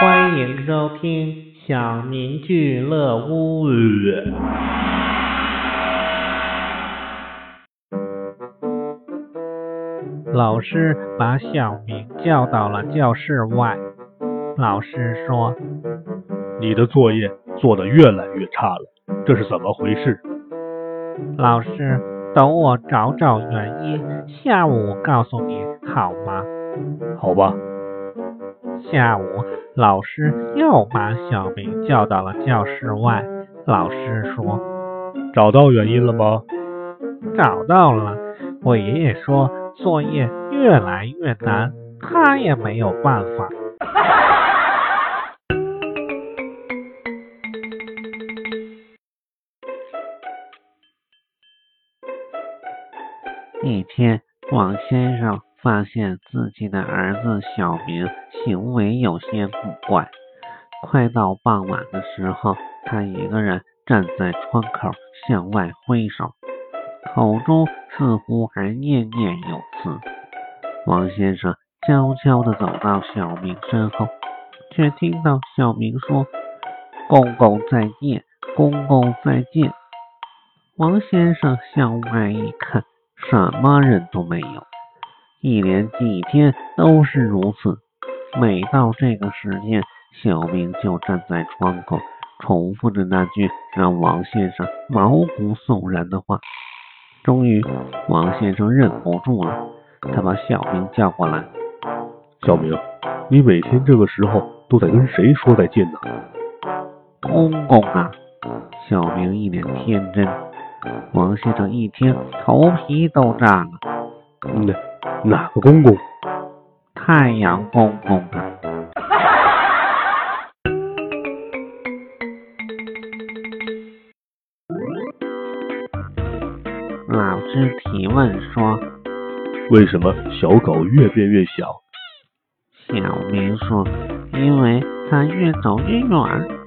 欢迎收听小明俱乐屋。老师把小明叫到了教室外。老师说：“你的作业做得越来越差了，这是怎么回事？”老师，等我找找原因，下午告诉你好吗？好吧。下午，老师又把小明叫到了教室外。老师说：“找到原因了吗？”“找到了。”我爷爷说：“作业越来越难，他也没有办法。” 一天，王先生。发现自己的儿子小明行为有些古怪。快到傍晚的时候，他一个人站在窗口向外挥手，口中似乎还念念有词。王先生悄悄地走到小明身后，却听到小明说：“公公再见，公公再见。”王先生向外一看，什么人都没有。一连几天都是如此，每到这个时间，小明就站在窗口，重复着那句让王先生毛骨悚然的话。终于，王先生忍不住了，他把小明叫过来：“小明，你每天这个时候都在跟谁说再见呢？”“公公啊！”小明一脸天真。王先生一听，头皮都炸了。“嗯。”哪个公公？太阳公公啊！老师提问说：“为什么小狗越变越小？”小明说：“因为它越走越远。”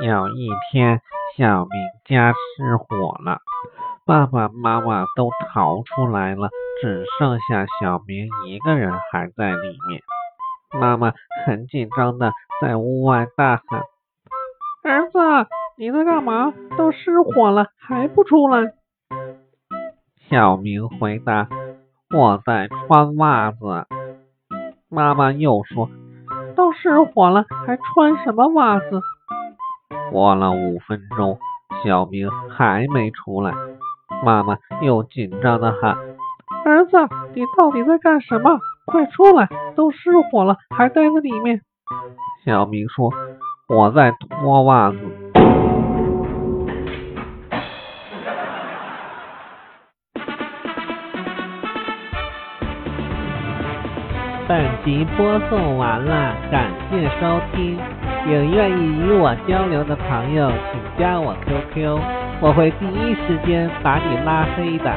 有一天，小明家失火了，爸爸妈妈都逃出来了，只剩下小明一个人还在里面。妈妈很紧张的在屋外大喊：“儿子，你在干嘛？都失火了还不出来？”小明回答：“我在穿袜子。”妈妈又说：“都失火了还穿什么袜子？”过了五分钟，小明还没出来，妈妈又紧张的喊：“儿子，你到底在干什么？快出来！都失火了，还待在里面。”小明说：“我在脱袜子。”本集播送完了，感谢收听。有愿意与我交流的朋友，请加我 QQ，我会第一时间把你拉黑的。